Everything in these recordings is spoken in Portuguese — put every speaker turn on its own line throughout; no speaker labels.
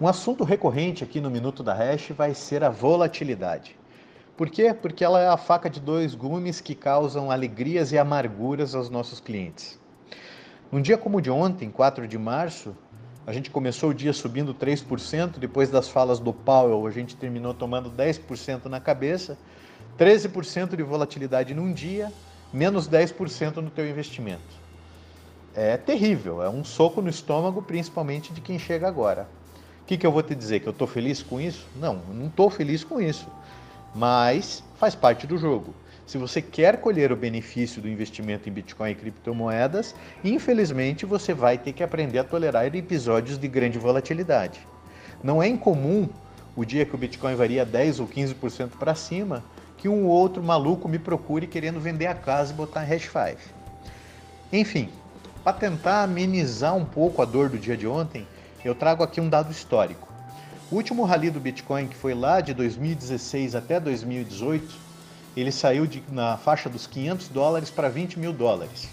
Um assunto recorrente aqui no Minuto da Hash vai ser a volatilidade. Por quê? Porque ela é a faca de dois gumes que causam alegrias e amarguras aos nossos clientes. Num dia como o de ontem, 4 de março, a gente começou o dia subindo 3%, depois das falas do Powell, a gente terminou tomando 10% na cabeça, 13% de volatilidade num dia, menos 10% no teu investimento. É terrível, é um soco no estômago, principalmente de quem chega agora. O que, que eu vou te dizer? Que eu estou feliz com isso? Não, eu não estou feliz com isso. Mas faz parte do jogo. Se você quer colher o benefício do investimento em Bitcoin e criptomoedas, infelizmente você vai ter que aprender a tolerar episódios de grande volatilidade. Não é incomum o dia que o Bitcoin varia 10 ou 15% para cima, que um outro maluco me procure querendo vender a casa e botar hash 5. Enfim, para tentar amenizar um pouco a dor do dia de ontem, eu trago aqui um dado histórico. O último rally do Bitcoin, que foi lá de 2016 até 2018, ele saiu de, na faixa dos 500 dólares para 20 mil dólares.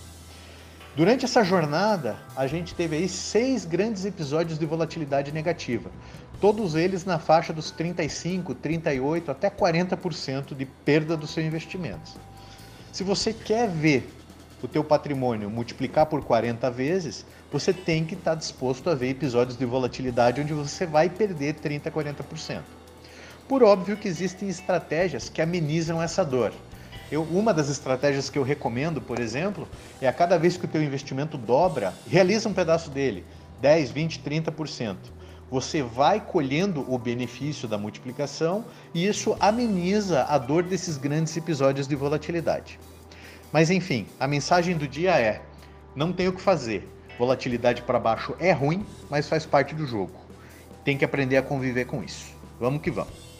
Durante essa jornada, a gente teve aí seis grandes episódios de volatilidade negativa, todos eles na faixa dos 35, 38 até 40% de perda dos seus investimentos. Se você quer ver o teu patrimônio multiplicar por 40 vezes, você tem que estar disposto a ver episódios de volatilidade onde você vai perder 30, 40%. Por óbvio que existem estratégias que amenizam essa dor. Eu, uma das estratégias que eu recomendo, por exemplo, é a cada vez que o teu investimento dobra, realiza um pedaço dele, 10, 20, 30%. Você vai colhendo o benefício da multiplicação e isso ameniza a dor desses grandes episódios de volatilidade. Mas enfim, a mensagem do dia é: não tem o que fazer. Volatilidade para baixo é ruim, mas faz parte do jogo. Tem que aprender a conviver com isso. Vamos que vamos.